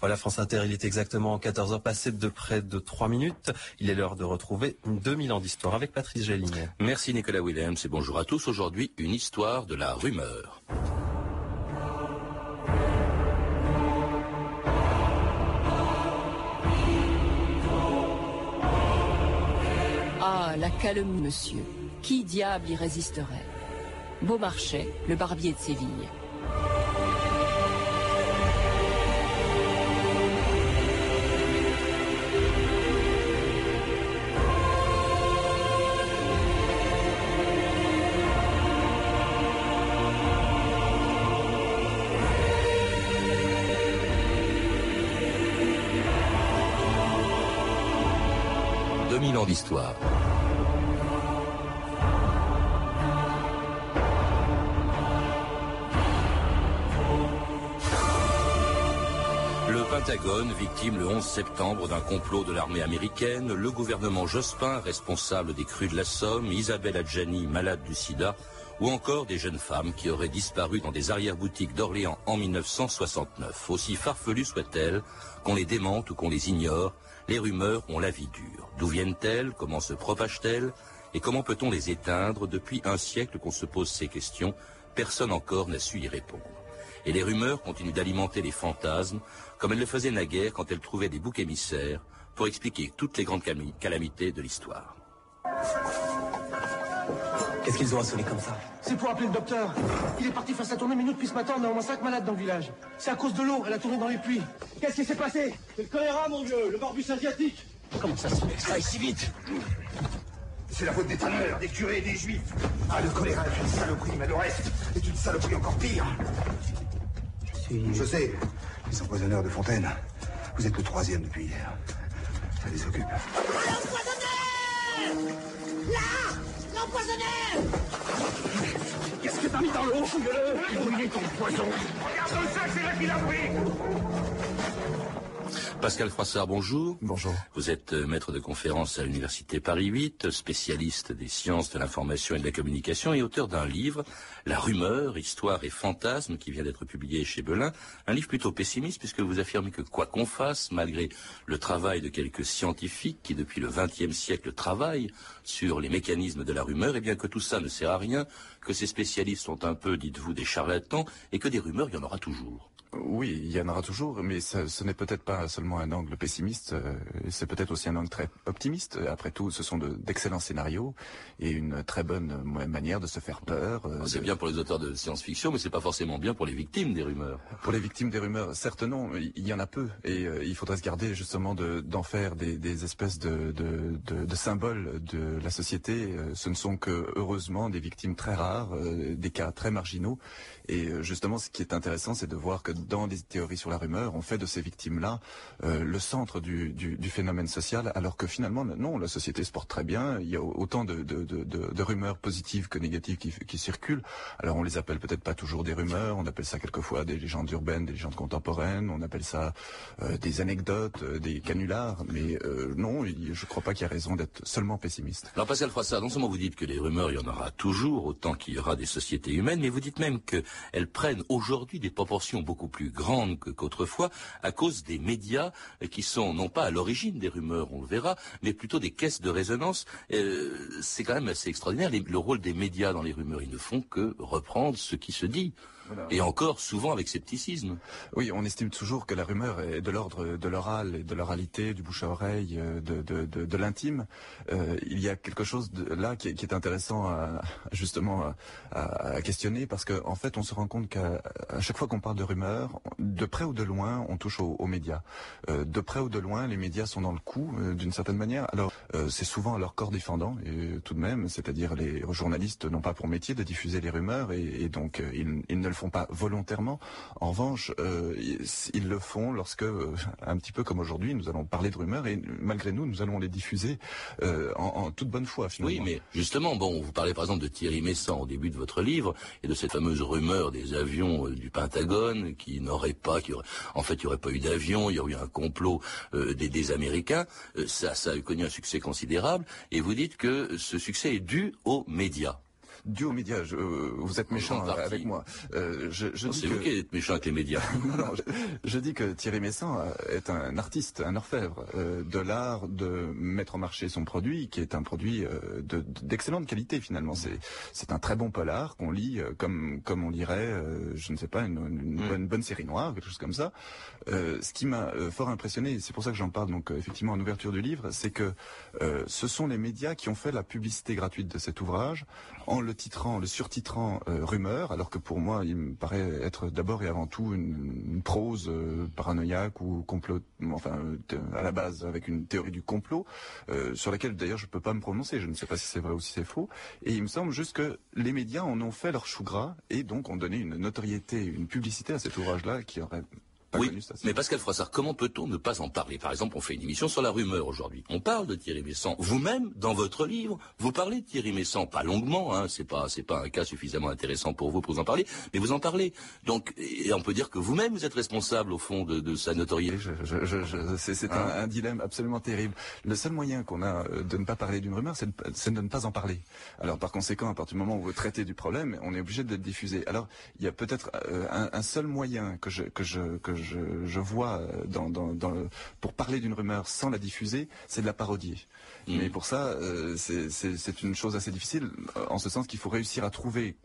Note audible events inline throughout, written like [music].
Voilà France Inter, il est exactement 14h passé de près de 3 minutes. Il est l'heure de retrouver 2000 ans d'histoire avec Patrice Gélinet. Merci Nicolas Williams et bonjour à tous. Aujourd'hui, une histoire de la rumeur. Ah, la calomnie, monsieur. Qui diable y résisterait? Beaumarchais, le barbier de Séville. Le Pentagone, victime le 11 septembre d'un complot de l'armée américaine, le gouvernement Jospin, responsable des crues de la Somme, Isabelle Adjani, malade du sida, ou encore des jeunes femmes qui auraient disparu dans des arrière-boutiques d'Orléans en 1969. Aussi farfelues soient-elles, qu'on les démente ou qu'on les ignore, les rumeurs ont la vie dure. D'où viennent-elles? Comment se propagent-elles? Et comment peut-on les éteindre? Depuis un siècle qu'on se pose ces questions, personne encore n'a su y répondre. Et les rumeurs continuent d'alimenter les fantasmes, comme elles le faisaient naguère quand elles trouvaient des boucs émissaires pour expliquer toutes les grandes calamités de l'histoire. Qu'est-ce qu'ils ont à sonner comme ça C'est pour appeler le docteur. Il est parti faire sa tournée, mais nous, depuis ce matin, on a au moins 5 malades dans le village. C'est à cause de l'eau, elle a tourné dans les pluies. Qu'est-ce qui s'est passé C'est le choléra, mon vieux, le morbus asiatique. Comment ça se fait que ça aille si vite C'est la faute des tanneurs, des curés et des juifs. Ah, le choléra est une saloperie, mais le reste est une saloperie encore pire. Je sais, les empoisonneurs de Fontaine. Vous êtes le troisième depuis hier. Ça les occupe. L'empoisonneur Là L'empoisonneur Qu'est-ce que t'as mis dans l'eau, fouille-le Brûlez ton poison. Regarde le sac, c'est là qu'il a pris Pascal Froissart, bonjour. Bonjour. Vous êtes euh, maître de conférence à l'Université Paris 8, spécialiste des sciences de l'information et de la communication et auteur d'un livre, La rumeur, histoire et fantasme, qui vient d'être publié chez Belin. Un livre plutôt pessimiste puisque vous affirmez que quoi qu'on fasse, malgré le travail de quelques scientifiques qui depuis le XXe siècle travaillent sur les mécanismes de la rumeur, et eh bien que tout ça ne sert à rien, que ces spécialistes sont un peu, dites-vous, des charlatans et que des rumeurs, il y en aura toujours. Oui, il y en aura toujours, mais ce, ce n'est peut-être pas seulement un angle pessimiste, euh, c'est peut-être aussi un angle très optimiste. Après tout, ce sont d'excellents scénarios et une très bonne manière de se faire peur. Euh, c'est bien pour les auteurs de science-fiction, mais c'est pas forcément bien pour les victimes des rumeurs. Pour les victimes des rumeurs, certes non, il y en a peu, et euh, il faudrait se garder justement d'en faire des, des, espèces de, de, symboles de la société. Ce ne sont que heureusement des victimes très rares, des cas très marginaux, et justement, ce qui est intéressant, c'est de voir que dans des théories sur la rumeur, on fait de ces victimes-là euh, le centre du, du, du, phénomène social, alors que finalement, non, la société se porte très bien. Il y a autant de, de, de, de rumeurs positives que négatives qui, qui, circulent. Alors on les appelle peut-être pas toujours des rumeurs, on appelle ça quelquefois des légendes urbaines, des légendes contemporaines, on appelle ça euh, des anecdotes, euh, des canulars, mais euh, non, je crois pas qu'il y a raison d'être seulement pessimiste. Alors Pascal Froissart, non seulement vous dites que les rumeurs, il y en aura toujours, autant qu'il y aura des sociétés humaines, mais vous dites même qu'elles prennent aujourd'hui des proportions beaucoup plus grande qu'autrefois à cause des médias qui sont non pas à l'origine des rumeurs, on le verra, mais plutôt des caisses de résonance. Euh, c'est quand même assez extraordinaire le rôle des médias dans les rumeurs. Ils ne font que reprendre ce qui se dit. Et encore souvent avec scepticisme. Oui, on estime toujours que la rumeur est de l'ordre de l'oral et de l'oralité, du bouche à oreille, euh, de, de, de, de l'intime. Euh, il y a quelque chose de, là qui est, qui est, intéressant à, justement à, à, questionner parce qu'en en fait on se rend compte qu'à chaque fois qu'on parle de rumeur, de près ou de loin, on touche aux, aux médias. Euh, de près ou de loin, les médias sont dans le coup euh, d'une certaine manière. Alors euh, c'est souvent leur corps défendant et tout de même, c'est-à-dire les journalistes n'ont pas pour métier de diffuser les rumeurs et, et donc ils, ils ne le font pas volontairement. En revanche, euh, ils le font lorsque, euh, un petit peu comme aujourd'hui, nous allons parler de rumeurs et malgré nous, nous allons les diffuser euh, en, toute bonne foi. Oui, mais justement, bon, vous parlez par exemple de Thierry Messant au début de votre livre et de cette fameuse rumeur des avions du Pentagone qui n'auraient pas, qui aurait, en fait, il n'y aurait pas eu d'avion, il y aurait eu un complot des, des, Américains. ça, ça a connu un succès considérable et vous dites que ce succès est dû aux médias. Dû aux médias. Je, euh, vous êtes méchant avec moi. Euh, je, je dis que... d'être méchant avec les médias. [laughs] non, je, je, dis que Thierry Messant est un artiste, un orfèvre euh, de l'art de mettre en marché son produit, qui est un produit euh, d'excellente qualité finalement. C'est c'est un très bon polar qu'on lit euh, comme comme on lirait, je ne sais pas, une, une, mm. bonne, bonne série noire, quelque chose comme ça. ce qui m'a fort impressionné, c'est pour ça que j'en parle donc effectivement en ouverture du livre, c'est que ce sont les médias qui ont fait la publicité gratuite de cet ouvrage en le titrant, le surtitrant rumeur, alors que pour moi il me paraît être d'abord et avant tout une, prose paranoïaque ou complot, enfin à la base avec une théorie du complot euh, sur laquelle d'ailleurs je peux pas me prononcer. Je ne sais pas si c'est vrai ou si c'est faux. Et il me semble juste que les médias en ont fait leur chou gras et donc ont donné une notoriété, une publicité à cet ouvrage-là qui aurait oui, mais Pascal Froissart, comment peut-on ne pas en parler? Par exemple, on fait une émission sur la rumeur aujourd'hui. On parle de Thierry Messant. Vous-même, dans votre livre, vous parlez de Thierry Messant, pas longuement, hein, c'est pas c'est pas un cas suffisamment intéressant pour vous pour vous en parler, mais vous en parlez. Donc, et on peut dire que vous-même vous êtes responsable au fond de, de sa notoriété. Je, je, je, c'est un, hein un, dilemme absolument terrible. Le seul moyen qu'on a euh, de ne pas parler d'une rumeur, c'est de, de, ne pas en parler. Alors, par conséquent, à partir du moment où vous traitez du problème, on est obligé de le diffuser. Alors, il y a peut-être euh, un, un, seul moyen que je que je que je, vois euh, dans, pour parler d'une rumeur sans la diffuser, c'est de la parodier. Mm. Mais pour ça, euh, c'est une chose assez difficile, euh, en ce sens qu'il faut réussir à trouver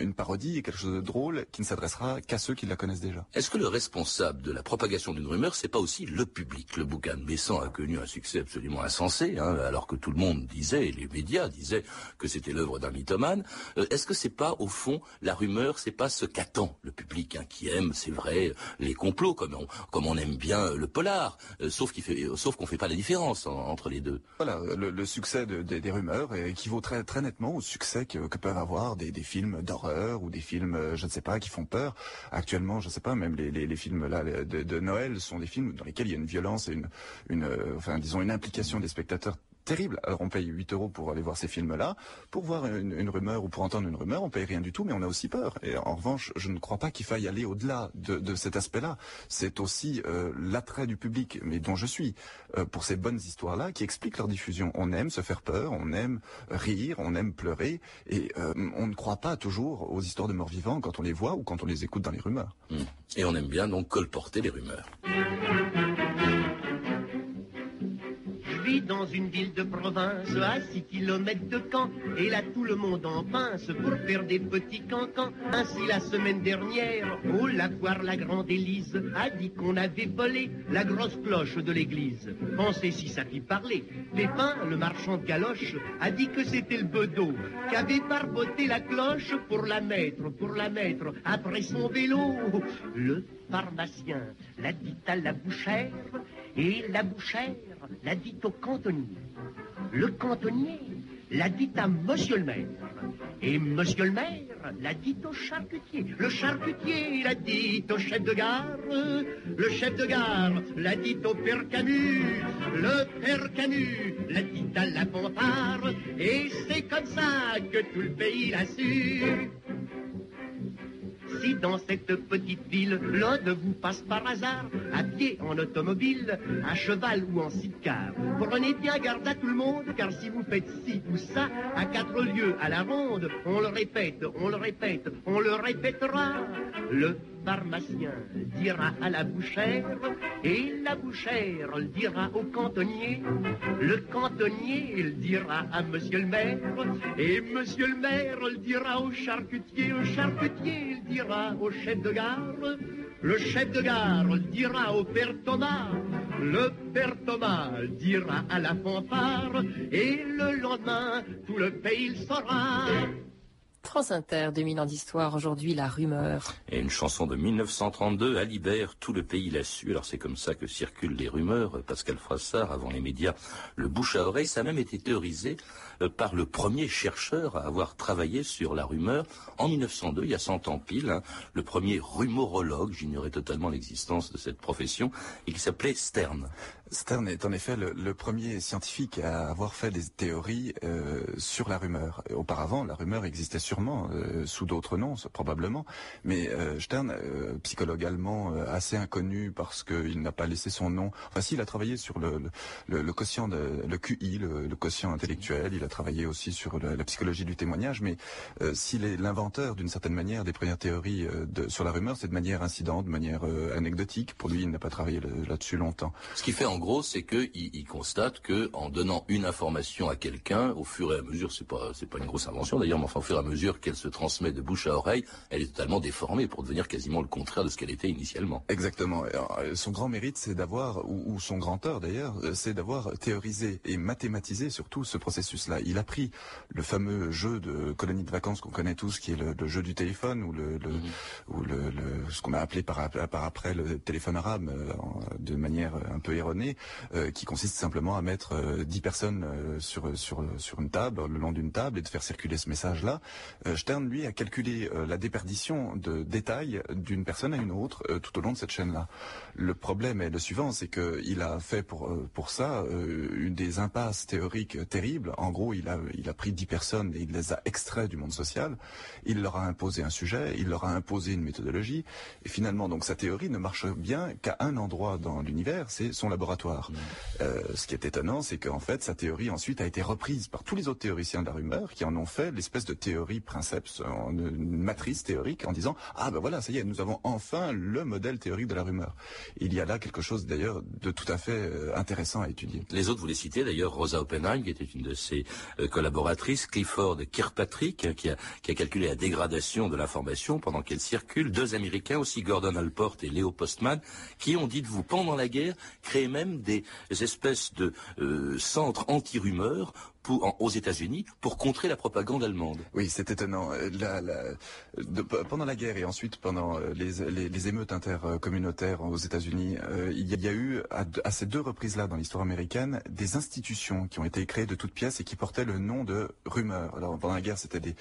une parodie quelque chose de drôle qui ne s'adressera qu'à ceux qui la connaissent déjà. Est-ce que le responsable de la propagation d'une rumeur, c'est pas aussi le public Le bouquin de Besson a connu un succès absolument insensé, hein, alors que tout le monde disait, les médias disaient que c'était l'œuvre d'un mythomane. Est-ce que c'est pas, au fond, la rumeur, c'est pas ce qu'attend le public, hein, qui aime, c'est vrai, les complot, comme on, comme on aime bien le polar, euh, sauf qu'il fait, sauf qu'on fait pas la différence entre les deux. Voilà, le, succès des rumeurs équivaut très très nettement au succès que, peuvent avoir des, films d'horreur ou des films, euh, je ne sais pas, qui font peur. Actuellement, je ne sais pas, même les, films là de, de, Noël sont des films dans lesquels il y a une violence et une, une, euh, enfin disons une implication des spectateurs terrible. Alors on paye 8 euros pour aller voir ces films-là. Pour voir une, rumeur ou pour entendre une rumeur, on paye rien du tout, mais on a aussi peur. Et en revanche, je ne crois pas qu'il faille aller au-delà de, cet aspect-là. C'est aussi euh, l'attrait du public, mais dont je suis, euh, pour ces bonnes histoires-là, qui expliquent leur diffusion. On aime se faire peur, on aime rire, on aime pleurer, et euh, on ne croit pas toujours aux histoires de morts vivants quand on les voit ou quand on les écoute dans les rumeurs. Mmh. Et on aime bien donc colporter les rumeurs. Dans une ville de province à 6 kilomètres de Caen. Et là tout le monde en pince pour faire des petits cancans. Ainsi la semaine dernière, au lavoir la grande Élise a dit qu'on avait volé la grosse cloche de l'église. Pensez si ça fit parler. Pépin, le marchand de galoches, a dit que c'était le bedeau qui avait barboté la cloche pour la mettre, pour la mettre après son vélo. Le pharmacien l'a dit à la bouchère et la bouchère l'a dit au cantonnier. Le cantonnier l'a dit à monsieur le maire. Et monsieur le maire l'a dit au charcutier. Le charcutier l'a dit au chef de gare. Le chef de gare l'a dit au père Camus. Le père Camus l'a dit à la fanfare. Et c'est comme ça que tout le pays l'a su. Si dans cette petite ville, l'un de vous passe par hasard, à pied, en automobile, à cheval ou en sidecar, prenez bien garde à tout le monde, car si vous faites ci ou ça, à quatre lieues à la ronde, on le répète, on le répète, on le répétera. Le pharmacien dira à la bouchère, et la bouchère le dira au cantonnier, le cantonnier il dira à monsieur le maire, et monsieur le maire le dira au charcutier, au charcutier il dira au chef de gare, le chef de gare le dira au père Thomas, le père Thomas le dira à la fanfare, et le lendemain tout le pays le saura. France Inter, 2000 ans d'histoire, aujourd'hui la rumeur. Et une chanson de 1932, Alibert, tout le pays l'a su. Alors c'est comme ça que circulent les rumeurs. Pascal Frassard, avant les médias, le bouche à oreille, ça a même été théorisé euh, par le premier chercheur à avoir travaillé sur la rumeur en 1902, il y a 100 ans pile, hein. le premier rumorologue, j'ignorais totalement l'existence de cette profession, qui s'appelait Stern. Stern est en effet le, premier scientifique à avoir fait des théories euh, sur la rumeur. Auparavant, la rumeur existait sûrement euh, sous d'autres noms, probablement, mais euh, Stern, psychologue allemand assez inconnu parce qu'il n'a pas laissé son nom. Enfin, si, il a travaillé sur le, le, quotient, de, le QI, le, quotient intellectuel. Il a travaillé aussi sur la, psychologie du témoignage. Mais s'il est l'inventeur d'une certaine manière des premières théories de, sur la rumeur, c'est de manière incidente, de manière anecdotique. Pour lui, il n'a pas travaillé là-dessus longtemps. Ce qui fait en gros, c'est qu'il il constate que en donnant une information à quelqu'un, au fur et à mesure, c'est pas c'est pas une grosse invention d'ailleurs, mais enfin au fur et à mesure qu'elle se transmet de bouche à oreille, elle est totalement déformée pour devenir quasiment le contraire de ce qu'elle était initialement. Exactement. Euh, son grand mérite, c'est d'avoir, ou, son grand tort d'ailleurs, euh, c'est d'avoir théorisé et mathématisé surtout ce processus-là. Il a pris le fameux jeu de colonie de vacances qu'on connaît tous, qui est le, jeu du téléphone ou le, le mhm. ou le, ce qu'on a appelé par, par après le téléphone arabe euh, de manière un peu erronée, euh, qui consiste simplement à mettre euh, dix personnes euh, sur sur sur une table, le long d'une table, et de faire circuler ce message-là. Stern, lui, a calculé la déperdition de détails d'une personne à une autre tout au long de cette chaîne-là. Le problème est le suivant, c'est qu'il a fait pour pour ça une des impasses théoriques terribles. En gros, il a il a pris dix personnes et il les a extraits du monde social. Il leur a imposé un sujet, il leur a imposé une méthodologie, et finalement, donc sa théorie ne marche bien qu'à un endroit dans l'univers, c'est son laboratoire. Euh, ce qui est étonnant, c'est qu'en fait, sa théorie ensuite a été reprise par tous les autres théoriciens de la rumeur qui en ont fait l'espèce de théorie princeps, une matrice théorique en disant ah ben voilà, ça y est, nous avons enfin le modèle théorique de la rumeur. Il y a là quelque chose d'ailleurs de tout à fait euh, intéressant à étudier. Les autres, vous les citez d'ailleurs, Rosa Oppenheim, qui était une de ses euh, collaboratrices, Clifford Kirkpatrick, qui a, qui a calculé la dégradation de l'information pendant qu'elle circule, deux Américains aussi, Gordon Alport et Leo Postman, qui ont, dites-vous, pendant la guerre, créé même des espèces de euh, centres anti-rumeurs aux États-Unis pour contrer la propagande allemande. Oui, c'est étonnant. Euh, pendant la guerre et ensuite pendant euh, les, émeutes intercommunautaires aux États-Unis, euh, il, y a, eu à, ces deux reprises-là dans l'histoire américaine des institutions qui ont été créées de toutes pièces et qui portaient le nom de rumeurs. Alors pendant la guerre, c'était des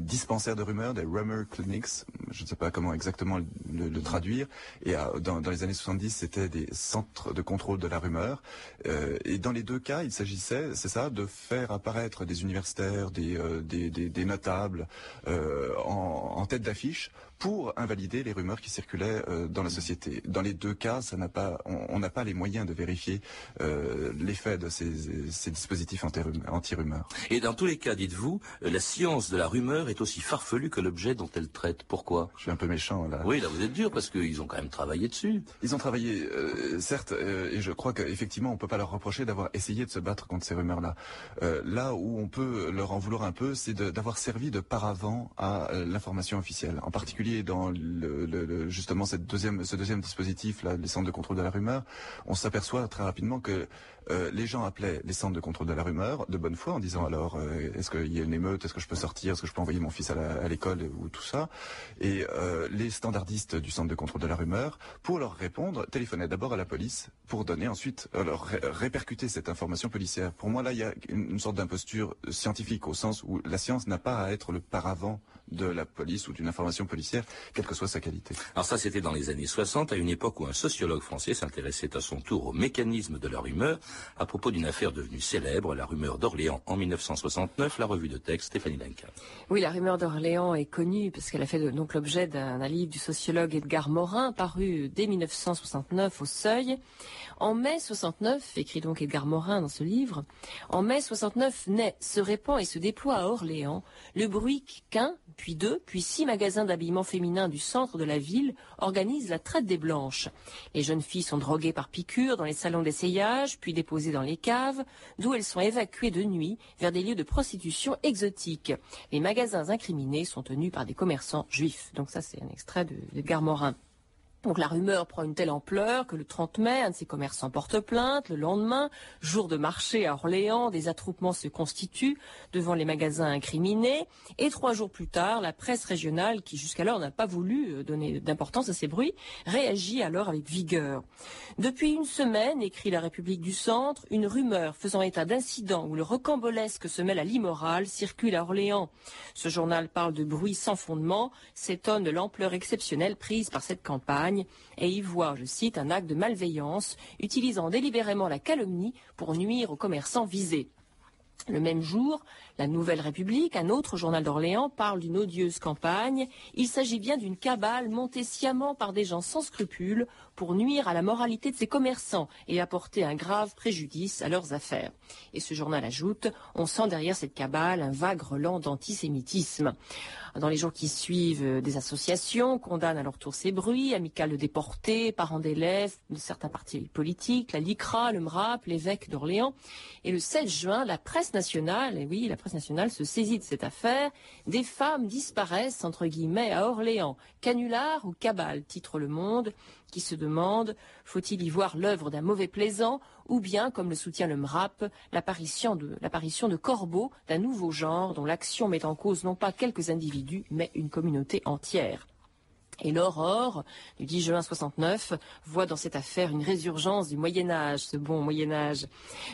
dispensaires de rumeurs, des rumor clinics. Je ne sais pas comment exactement le, traduire. Et dans, les années 70, c'était des centres de contrôle de la rumeur. et dans les deux cas, il s'agissait, c'est ça, de faire apparaître des universitaires, des, euh, des, des, notables euh, en, en, tête d'affiche pour invalider les rumeurs qui circulaient euh, dans la société. Dans les deux cas, ça n'a pas, on n'a pas les moyens de vérifier euh, l'effet de ces, ces dispositifs anti-rumeurs. Et dans tous les cas, dites-vous, la science de la rumeur est aussi farfelue que l'objet dont elle traite. Pourquoi? Je suis un peu méchant là. Oui, là vous êtes dur parce qu'ils ont quand même travaillé dessus. Ils ont travaillé, euh, certes, et je crois qu'effectivement, on peut pas leur reprocher d'avoir essayé de se battre contre ces rumeurs-là. là où on peut leur en vouloir un peu, c'est d'avoir servi de paravent à l'information en particulier dans le, justement cette deuxième, ce deuxième dispositif, là, les centres de contrôle de la rumeur, on s'aperçoit très rapidement que euh, les gens appelaient les centres de contrôle de la rumeur de bonne foi en disant alors euh, est-ce qu'il y a une émeute, est-ce que je peux sortir, est-ce que je peux envoyer mon fils à l'école ou tout ça? Et euh, les standardistes du centre de contrôle de la rumeur, pour leur répondre, téléphonaient d'abord à la police pour donner ensuite leur répercuter cette information policière. Pour moi là, il y a une sorte d'imposture scientifique au sens où la science n'a pas à être le paravent de la police ou d'une information policière, quelle que soit sa qualité. Alors ça, c'était dans les années 60, à une époque où un sociologue français s'intéressait à son tour au mécanisme de la rumeur, à propos d'une affaire devenue célèbre, la rumeur d'Orléans en 1969, la revue de texte Stéphanie Duncan. Oui, la rumeur d'Orléans est connue parce qu'elle a fait donc l'objet d'un livre du sociologue Edgar Morin, paru dès 1969 au Seuil. En mai 69, écrit donc Edgar Morin dans ce livre, en mai 69 naît, se répand et se déploie à Orléans le bruit qu'un, puis deux, puis six magasins d'habillement féminin du centre de la ville organisent la traite des blanches. Les jeunes filles sont droguées par piqûres dans les salons d'essayage, puis déposées dans les caves, d'où elles sont évacuées de nuit vers des lieux de prostitution exotiques. Les magasins incriminés sont tenus par des commerçants juifs. Donc ça, c'est un extrait de, de Morin. Donc la rumeur prend une telle ampleur que le 30 mai, un de ses commerçants porte plainte. Le lendemain, jour de marché à Orléans, des attroupements se constituent devant les magasins incriminés. Et trois jours plus tard, la presse régionale, qui jusqu'alors n'a pas voulu euh, donner d'importance à ces bruits, réagit alors avec vigueur. Depuis une semaine, écrit la République du Centre, une rumeur faisant état d'incidents où le recambolesque se mêle à l'immoral circule à Orléans. Ce journal parle de bruits sans fondement, s'étonne de l'ampleur exceptionnelle prise par cette campagne et y voit, je cite, un acte de malveillance utilisant délibérément la calomnie pour nuire aux commerçants visés. Le même jour, la Nouvelle République, un autre journal d'Orléans, parle d'une odieuse campagne. Il s'agit bien d'une cabale montée sciemment par des gens sans scrupules pour nuire à la moralité de ses commerçants et apporter un grave préjudice à leurs affaires. Et ce journal ajoute, on sent derrière cette cabale un vague relent d'antisémitisme. Dans les jours qui suivent, des associations condamnent à leur tour ces bruits, amicales de déportés, parents d'élèves de certains partis politiques, la LICRA, le MRAP, l'évêque d'Orléans. Et le 7 juin, la presse nationale, et oui, la presse nationale se saisit de cette affaire, des femmes disparaissent, entre guillemets, à Orléans. Canular ou cabale, titre Le Monde, qui se demande, faut-il y voir l'œuvre d'un mauvais plaisant, ou bien, comme le soutient le MRAP, l'apparition de, l'apparition de corbeaux d'un nouveau genre dont l'action met en cause non pas quelques individus, mais une communauté entière. Et l'aurore du 10 juin 69 voit dans cette affaire une résurgence du Moyen Âge, ce bon Moyen Âge.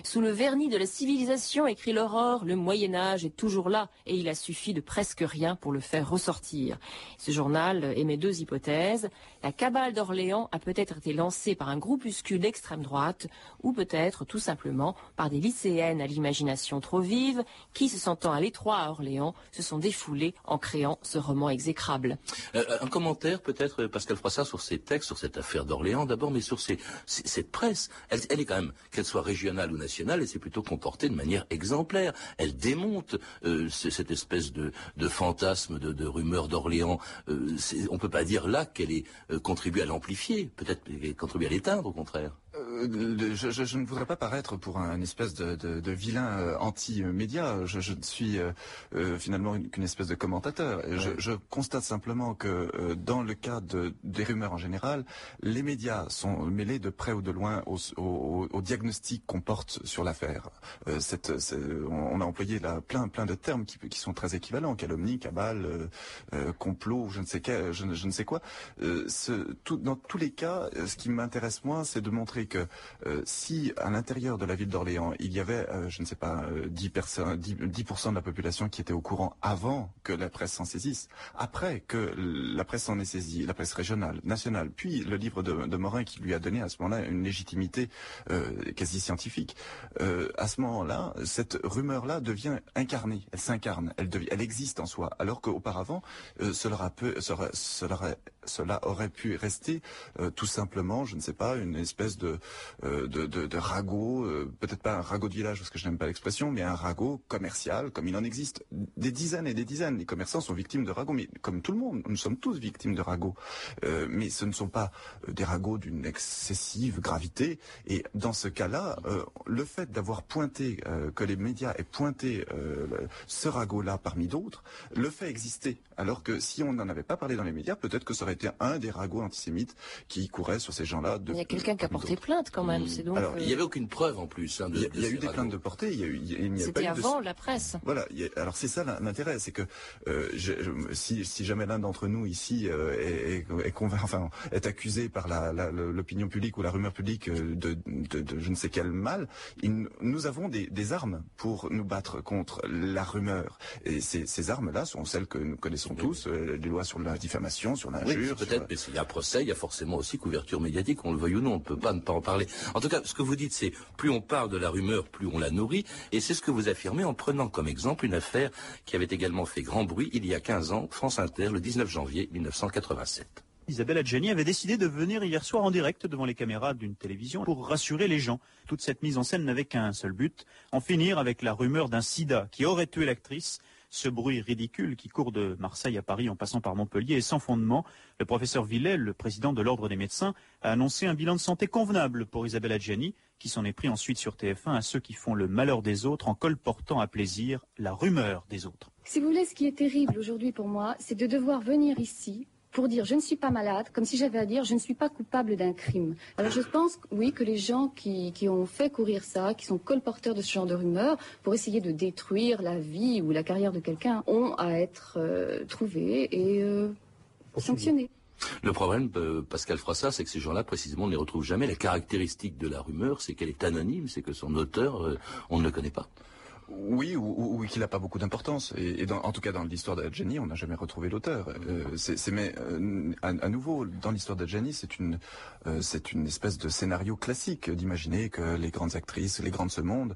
Sous le vernis de la civilisation, écrit l'aurore, le Moyen Âge est toujours là et il a suffi de presque rien pour le faire ressortir. Ce journal émet deux hypothèses. La cabale d'Orléans a peut-être été lancée par un groupuscule d'extrême droite ou peut-être tout simplement par des lycéennes à l'imagination trop vive qui, se sentant à l'étroit à Orléans, se sont défoulées en créant ce roman exécrable. Euh, un commentaire peut-être, Pascal Froissart, sur ces textes, sur cette affaire d'Orléans d'abord, mais sur cette presse. Elle, est quand même, qu'elle soit régionale ou nationale, elle s'est plutôt comportée de manière exemplaire. Elle démonte euh, cette espèce de, fantasme, de, rumeur d'Orléans. Euh, on peut pas dire là qu'elle ait euh, à l'amplifier, peut-être qu'elle contribué à l'éteindre, au contraire. Je, je, je, ne voudrais pas paraître pour un, espèce de, de, de vilain euh, anti-média. Je, je, ne suis euh, euh finalement qu'une espèce de commentateur. Ouais. Je, constate simplement que euh, dans le cas de, des rumeurs en général, les médias sont mêlés de près ou de loin au, au, au diagnostic qu'on porte sur l'affaire. Euh, on, a employé là plein plein de termes qui, qui sont très équivalents calomnie, cabale, complot, je ne sais quoi. Je, je ne sais quoi. Ce, tout, dans tous les cas, ce qui m'intéresse moi, c'est de montrer que euh, si à l'intérieur de la ville d'Orléans, il y avait, euh, je ne sais pas, 10, personnes, 10, 10 de la population qui était au courant avant que la presse s'en saisisse, après que la presse s'en ait saisie, la presse régionale, nationale, puis le livre de, Morin qui lui a donné à ce moment-là une légitimité euh, quasi scientifique, à ce moment-là, cette rumeur-là devient incarnée, elle s'incarne, elle, elle existe en soi, alors qu'auparavant, cela, aurait pu rester tout simplement, je ne sais pas, une espèce de de, de, de, ragot, euh, peut-être pas un ragot de village parce que je n'aime pas l'expression, mais un ragot commercial comme il en existe des dizaines et des dizaines. Les commerçants sont victimes de ragots, mais comme tout le monde, nous sommes tous victimes de ragots. Euh, mais ce ne sont pas des ragots d'une excessive gravité. Et dans ce cas-là, le fait d'avoir pointé, que les médias aient pointé ce ragot-là parmi d'autres, le fait exister. Alors que si on n'en avait pas parlé dans les médias, peut-être que ça aurait été un des ragots antisémites qui couraient sur ces gens-là. Il y a quelqu'un qui a porté plainte quand même. Donc, Alors, il n'y avait aucune preuve en plus. Hein, de, il y a, il y a eu des plaintes de portée. Il y a eu. Il C'était pas avant de... la presse. Voilà. A, alors c'est ça l'intérêt, c'est que euh, je, je, si, si, jamais l'un d'entre nous ici euh, est, est, est, enfin, est accusé par l'opinion la, publique ou la rumeur publique de, de, de, je ne sais quel mal, il, nous avons des, des, armes pour nous battre contre la rumeur. Et ces, ces armes-là sont celles que nous connaissons tous, euh, les lois sur la diffamation, sur l'injure. Oui, peut-être, mais s'il y a procès, il y a forcément aussi couverture médiatique, on le veuille ou non, on ne peut pas ne pas en En tout cas, ce que vous dites, c'est plus on parle de la rumeur, plus on la nourrit, et c'est ce que vous affirmez en prenant comme exemple une affaire qui avait également fait grand bruit il y a 15 ans, France Inter, le 19 janvier 1987. Isabelle Adjani avait décidé de venir hier soir en direct devant les caméras d'une télévision pour rassurer les gens. Toute cette mise en scène n'avait qu'un seul but, en finir avec la rumeur d'un sida qui aurait tué l'actrice. Ce bruit ridicule qui court de Marseille à Paris en passant par Montpellier est sans fondement. Le professeur Villel, le président de l'Ordre des médecins, a annoncé un bilan de santé convenable pour Isabelle Adjani, qui s'en est pris ensuite sur TF1 à ceux qui font le malheur des autres en colportant à plaisir la rumeur des autres. Si vous voulez, ce qui est terrible aujourd'hui pour moi, c'est de devoir venir ici pour dire je ne suis pas malade, comme si j'avais à dire je ne suis pas coupable d'un crime. Alors je pense, oui, que les gens qui, qui, ont fait courir ça, qui sont colporteurs de ce genre de rumeurs, pour essayer de détruire la vie ou la carrière de quelqu'un, ont à être euh, trouvés et euh, sanctionnés. Le problème, euh, Pascal Froissart, c'est que ces gens-là, précisément, on ne les retrouve jamais. La caractéristique de la rumeur, c'est qu'elle est anonyme, c'est que son auteur, euh, on ne le connaît pas. Oui, ou, qu'il n'a pas beaucoup d'importance. Et, en tout cas, dans l'histoire d'Adjani, on n'a jamais retrouvé l'auteur. Euh, c'est mais euh, à, nouveau, dans l'histoire d'Adjani, c'est une euh, c'est une espèce de scénario classique d'imaginer que les grandes actrices, les grandes de ce monde,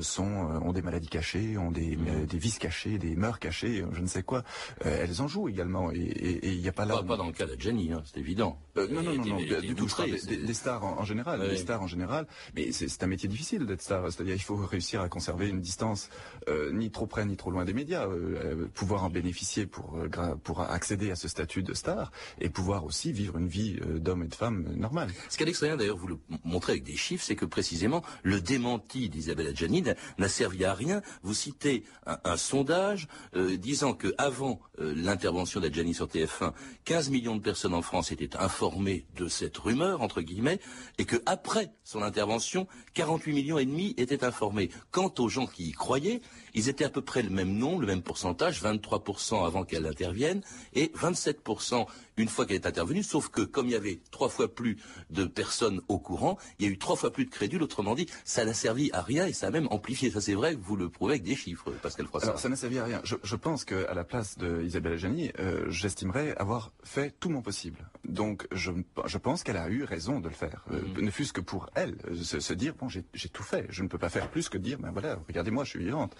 sont ont des maladies cachées, ont des, mm. des vices cachés, des mœurs cachées, je ne sais quoi. elles en jouent également. Et il n'y a pas là. Pas, dans le cas d'Adjani, hein, c'est évident. Non, non, non, non, du tout. des, stars en, général, des stars en général. Mais c'est un métier difficile d'être star. C'est-à-dire, il faut réussir à conserver une distance euh, ni trop près ni trop loin des médias, euh, euh, pouvoir en bénéficier pour pour accéder à ce statut de star et pouvoir aussi vivre une vie d'homme et de femme normale. Ce qu'Alex Rien d'ailleurs vous le montrez avec des chiffres, c'est que précisément le démenti d'Isabelle Adjani n'a servi à rien. Vous citez un, sondage disant que avant l'intervention d'Adjani sur TF1, 15 millions de personnes en France étaient informées de cette rumeur entre guillemets et que après son intervention, 48 millions et demi étaient informés. Quant aux gens qui y croyaient, ils étaient à peu près le même nombre, le même pourcentage, 23% avant qu'elle intervienne et 27% une fois qu'elle est intervenue, sauf que comme il y avait trois fois plus de personnes au courant, il y a eu trois fois plus de crédules, autrement dit, ça n'a servi à rien et ça a même amplifié. Ça c'est vrai, vous le prouvez avec des chiffres, Pascal Froissart. Alors ça n'a servi à rien. Je, pense qu'à la place d'Isabelle Adjani, euh, j'estimerais avoir fait tout mon possible. Donc je, je pense qu'elle a eu raison de le faire. Euh, mm-hmm. ne fût-ce que pour elle, euh, se, dire, bon j'ai tout fait, je ne peux pas faire plus que dire, ben voilà, regardez-moi, je suis vivante.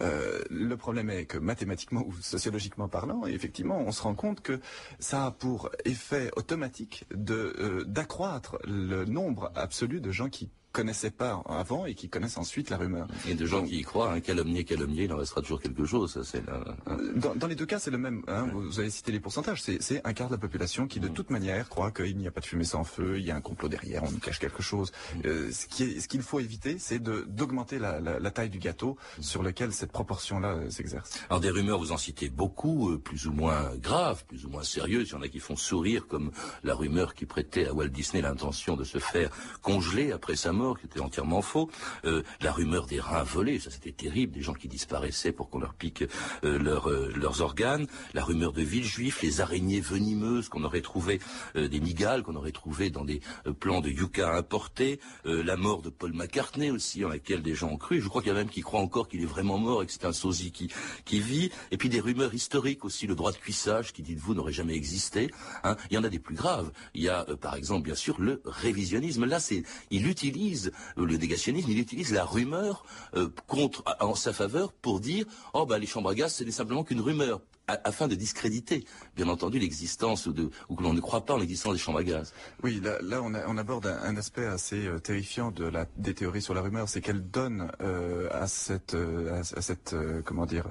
Euh, le problème est que mathématiquement ou sociologiquement parlant, effectivement, on se rend compte que ça a pour effet automatique de euh, d'accroître le nombre absolu de gens qui connaissaient pas avant et qui connaissent ensuite la rumeur. Et de gens qui y croient, hein, calomnier, calomnier, il en restera toujours quelque chose. c'est hein. dans, les deux cas, c'est le même. Hein, vous avez cité les pourcentages. C'est un quart de la population qui, de mm. toute manière, croit qu'il n'y a pas de fumée sans feu, il y a un complot derrière, on nous cache quelque chose. Mm. Euh, ce qu'il faut éviter, c'est d'augmenter la, la, taille du gâteau mm. sur lequel cette proportion-là euh, s'exerce. Alors des rumeurs, vous en citez beaucoup, euh, plus ou moins graves, plus ou moins sérieuses. Il y en a qui font sourire, comme la rumeur qui prêtait à Walt Disney l'intention de se faire congeler après sa mort qui était entièrement faux. Euh, la rumeur des reins volés, ça c'était terrible, des gens qui disparaissaient pour qu'on leur pique euh, euh, leurs organes. La rumeur de Villejuif, les araignées venimeuses qu'on aurait trouvé, des migales qu'on aurait trouvé dans des plans de yucca importés. la mort de Paul McCartney aussi, en laquelle des gens ont cru. Je crois qu'il y a même qui croient encore qu'il est vraiment mort et que c'est un sosie qui, qui vit. Et puis des rumeurs historiques aussi, le droit de cuissage qui, dites-vous, n'aurait jamais existé. Hein. Il y en a des plus graves. Il y a, par exemple, bien sûr, le révisionnisme. Là, c'est, il utilise euh, le négationnisme, il utilise la rumeur euh, contre en sa faveur pour dire oh bah les chambres à gaz ce n'est simplement qu'une rumeur afin de discréditer, bien entendu, l'existence ou, que l'on ne croit pas en l'existence des chambres à gaz. Oui, là, on, aborde un, aspect assez euh, terrifiant de la, des théories sur la rumeur, c'est qu'elle donne euh, à cette, euh, à, cette comment dire,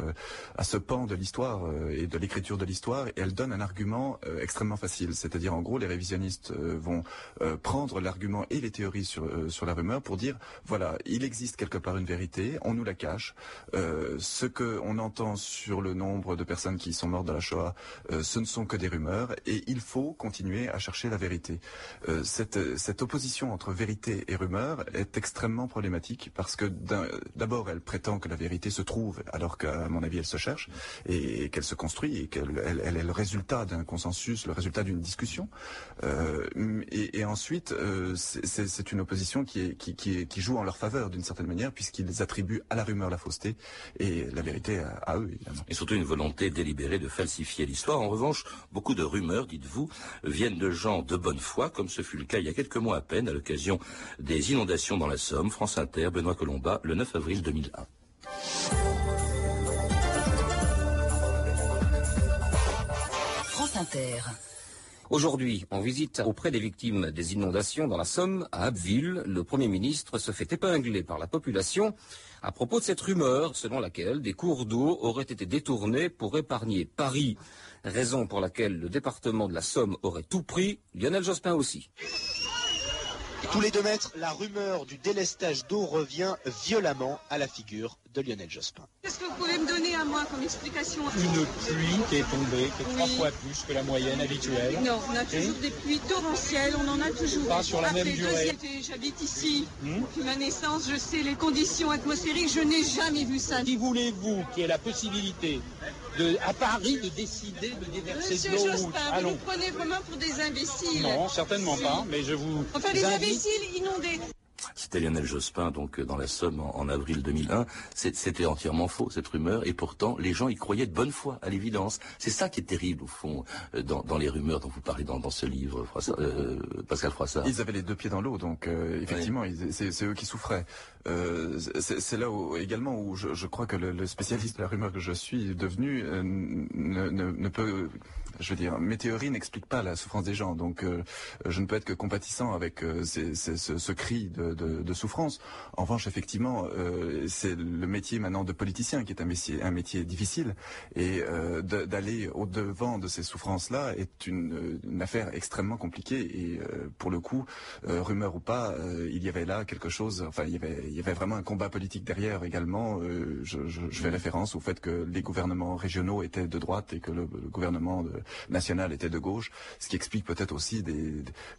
à ce pan de l'histoire et de l'écriture de l'histoire, et elle donne un argument extrêmement facile. C'est-à-dire, en gros, les révisionnistes vont prendre l'argument et les théories sur, sur la rumeur pour dire, voilà, il existe quelque part une vérité, on nous la cache. ce que on entend sur le nombre de personnes qui sont morts dans la Shoah, euh, ce ne sont que des rumeurs et il faut continuer à chercher la vérité. Euh, cette, opposition entre vérité et rumeur est extrêmement problématique parce que d'abord elle prétend que la vérité se trouve alors qu'à mon avis elle se cherche et, qu'elle se construit et qu'elle elle, est le résultat d'un consensus, le résultat d'une discussion. Euh, et, ensuite c'est une opposition qui, qui, qui, qui joue en leur faveur d'une certaine manière puisqu'ils attribuent à la rumeur la fausseté et la vérité à, à eux évidemment. Et surtout une volonté délibérée de falsifier l'histoire. En revanche, beaucoup de rumeurs, dites-vous, viennent de gens de bonne foi, comme ce fut le cas il y a quelques mois à peine, à l'occasion des inondations dans la Somme. France Inter, Benoît Colomba, le 9 avril 2001. France Inter. Aujourd'hui, en visite auprès des victimes des inondations dans la Somme, à Abbeville, le Premier ministre se fait épingler par la population à propos de cette rumeur selon laquelle des cours d'eau auraient été détournés pour épargner Paris, raison pour laquelle le département de la Somme aurait tout pris, Lionel Jospin aussi. Tous les deux mètres, la rumeur du délestage d'eau revient violemment à la figure de Lionel Jospin. Qu'est-ce que vous pouvez me donner à moi comme explication Une pluie qui est tombée, qui est trois fois plus que la moyenne habituelle. Non, on a toujours des pluies torrentielles, on en a toujours. Pas sur la même durée. J'habite ici. Hmm? Depuis ma naissance, je sais les conditions atmosphériques, je n'ai jamais vu ça. Qui voulez-vous qui ait la possibilité de, à Paris de décider de déverser Monsieur de l'eau Jospin, vous nous prenez vraiment pour des imbéciles. Non, certainement pas, mais je vous Enfin, les imbéciles inondés. Arrestait Lionel Jospin donc dans la Somme en, avril 2001. C'était entièrement faux cette rumeur et pourtant les gens y croyaient de bonne foi à l'évidence. C'est ça qui est terrible au fond dans, les rumeurs dont vous parlez dans, ce livre, Pascal Froissart. Ils avaient les deux pieds dans l'eau donc effectivement c'est eux qui souffraient. c'est là où, également où je, crois que le, spécialiste de la rumeur que je suis devenu ne, ne peut je veux dire, mes théories n'expliquent pas la souffrance des gens, donc euh, je ne peux être que compatissant avec euh, ce, cri de, souffrance. En revanche, effectivement, euh, c'est le métier maintenant de politicien qui est un métier, un métier difficile, et d'aller au devant de ces souffrances-là est une, affaire extrêmement compliquée. Et pour le coup, rumeur ou pas, il y avait là quelque chose. Enfin, il y avait, il y avait vraiment un combat politique derrière également. Je, fais référence au fait que les gouvernements régionaux étaient de droite et que le, le gouvernement de, national était de gauche, ce qui explique peut-être aussi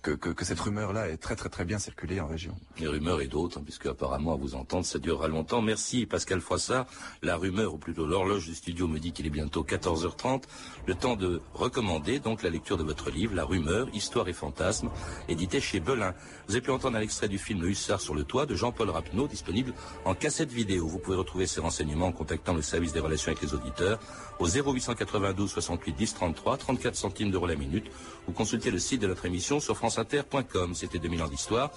que, cette rumeur-là est très très très bien circulée en région. Les rumeurs et d'autres, hein, puisque apparemment à vous entendre, ça durera longtemps. Merci Pascal Froissart. La rumeur, ou plutôt l'horloge du studio me dit qu'il est bientôt 14h30. Le temps de recommander donc la lecture de votre livre, La rumeur, histoire et fantasme, édité chez Belin. Vous avez pu entendre un extrait du film Hussard sur le toit de Jean-Paul Rapneau, disponible en cassette vidéo. Vous pouvez retrouver ces renseignements en contactant le service des relations avec les auditeurs au 0892 68 10 33, 34 centimes d'euros la minute, ou consultez le site de notre émission sur franceinter.com. C'était 2000 ans d'histoire.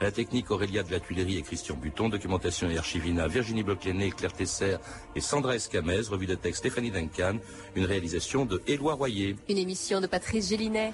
la technique Aurélia de la Tuilerie et Christian Buton, documentation et archivina Virginie Bloclenet, Claire Tesser et Sandra Escamez, revue de texte Stéphanie Duncan, une réalisation de Éloi Royer. Une émission de Patrice Gélinet.